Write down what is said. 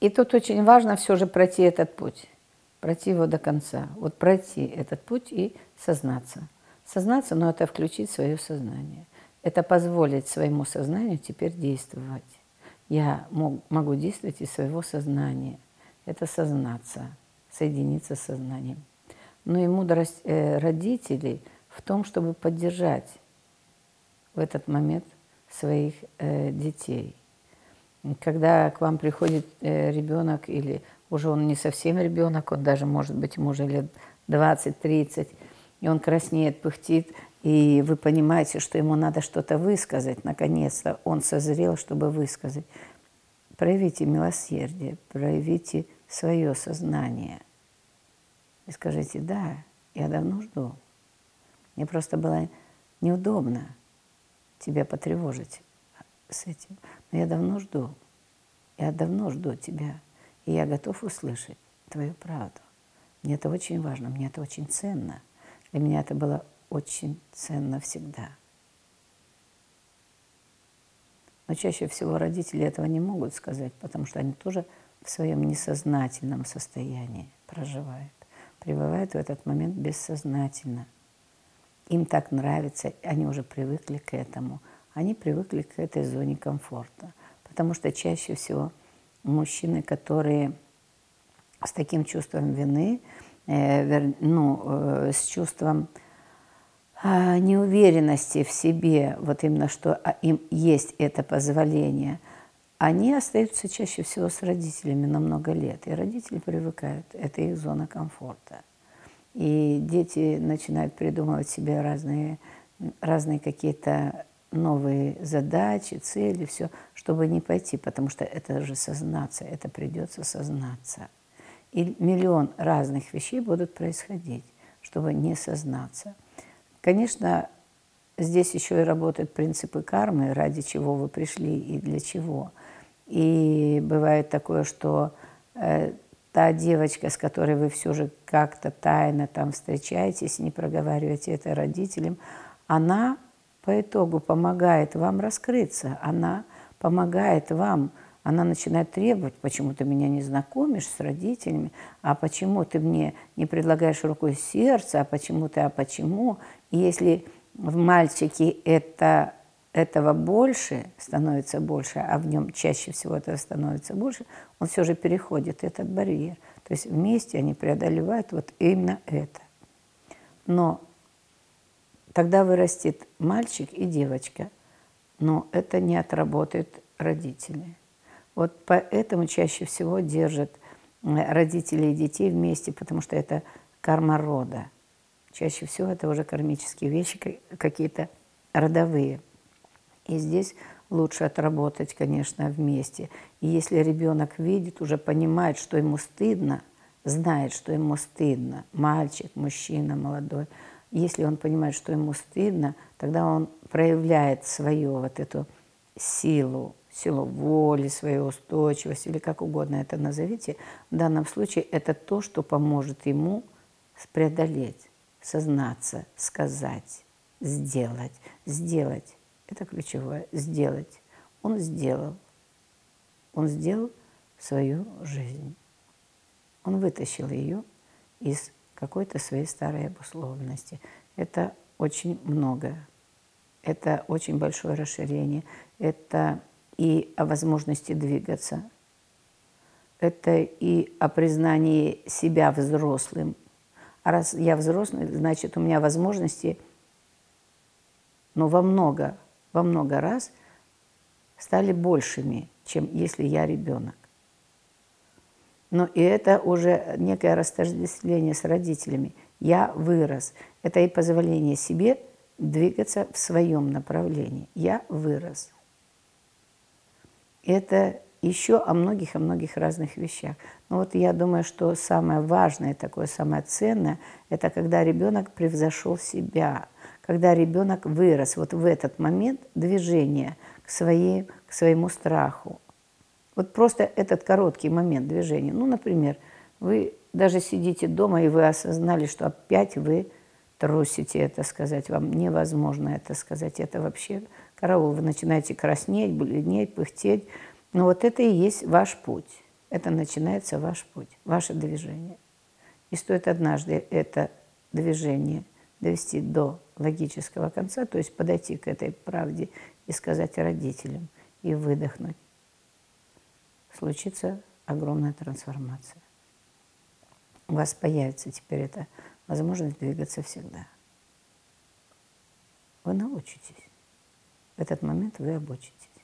И тут очень важно все же пройти этот путь, пройти его до конца. Вот пройти этот путь и сознаться. Сознаться, но это включить свое сознание. Это позволить своему сознанию теперь действовать. Я мог, могу действовать из своего сознания. Это сознаться, соединиться с сознанием. Но и мудрость э, родителей в том, чтобы поддержать в этот момент своих э, детей – когда к вам приходит э, ребенок, или уже он не совсем ребенок, он даже, может быть, ему уже лет 20-30, и он краснеет, пыхтит, и вы понимаете, что ему надо что-то высказать, наконец-то он созрел, чтобы высказать. Проявите милосердие, проявите свое сознание. И скажите, да, я давно жду. Мне просто было неудобно тебя потревожить с этим. Но я давно жду. Я давно жду тебя. И я готов услышать твою правду. Мне это очень важно, мне это очень ценно. Для меня это было очень ценно всегда. Но чаще всего родители этого не могут сказать, потому что они тоже в своем несознательном состоянии проживают. Пребывают в этот момент бессознательно. Им так нравится, они уже привыкли к этому – они привыкли к этой зоне комфорта. Потому что чаще всего мужчины, которые с таким чувством вины, э, ну, э, с чувством э, неуверенности в себе, вот именно что а, им есть это позволение, они остаются чаще всего с родителями на много лет. И родители привыкают, это их зона комфорта. И дети начинают придумывать себе разные, разные какие-то новые задачи, цели, все, чтобы не пойти, потому что это же сознаться, это придется сознаться. И миллион разных вещей будут происходить, чтобы не сознаться. Конечно, здесь еще и работают принципы кармы, ради чего вы пришли и для чего. И бывает такое, что э, та девочка, с которой вы все же как-то тайно там встречаетесь, не проговариваете это родителям, она по итогу помогает вам раскрыться, она помогает вам, она начинает требовать, почему ты меня не знакомишь с родителями, а почему ты мне не предлагаешь рукой сердца, а почему ты, а почему. И если в мальчике это, этого больше, становится больше, а в нем чаще всего этого становится больше, он все же переходит этот барьер. То есть вместе они преодолевают вот именно это. Но Тогда вырастет мальчик и девочка, но это не отработают родители. Вот поэтому чаще всего держат родители и детей вместе, потому что это карма рода. Чаще всего это уже кармические вещи, какие-то родовые. И здесь лучше отработать, конечно, вместе. И если ребенок видит, уже понимает, что ему стыдно, знает, что ему стыдно, мальчик, мужчина, молодой – если он понимает, что ему стыдно, тогда он проявляет свою вот эту силу, силу воли, свою устойчивость, или как угодно это назовите. В данном случае это то, что поможет ему преодолеть, сознаться, сказать, сделать. Сделать – это ключевое. Сделать. Он сделал. Он сделал свою жизнь. Он вытащил ее из какой-то своей старой обусловленности. Это очень много. Это очень большое расширение. Это и о возможности двигаться. Это и о признании себя взрослым. А раз я взрослый, значит, у меня возможности, но во много, во много раз стали большими, чем если я ребенок. Но и это уже некое растождествление с родителями. Я вырос. Это и позволение себе двигаться в своем направлении. Я вырос. Это еще о многих, о многих разных вещах. Но вот я думаю, что самое важное, такое самое ценное, это когда ребенок превзошел себя, когда ребенок вырос. Вот в этот момент движения к, своей, к своему страху, вот просто этот короткий момент движения. Ну, например, вы даже сидите дома, и вы осознали, что опять вы трусите это сказать. Вам невозможно это сказать. Это вообще караул. Вы начинаете краснеть, бледнеть, пыхтеть. Но вот это и есть ваш путь. это начинается ваш путь, ваше движение. И стоит однажды это движение довести до логического конца, то есть подойти к этой правде и сказать родителям, и выдохнуть, случится огромная трансформация. У вас появится теперь эта возможность двигаться всегда. Вы научитесь. В этот момент вы обучитесь.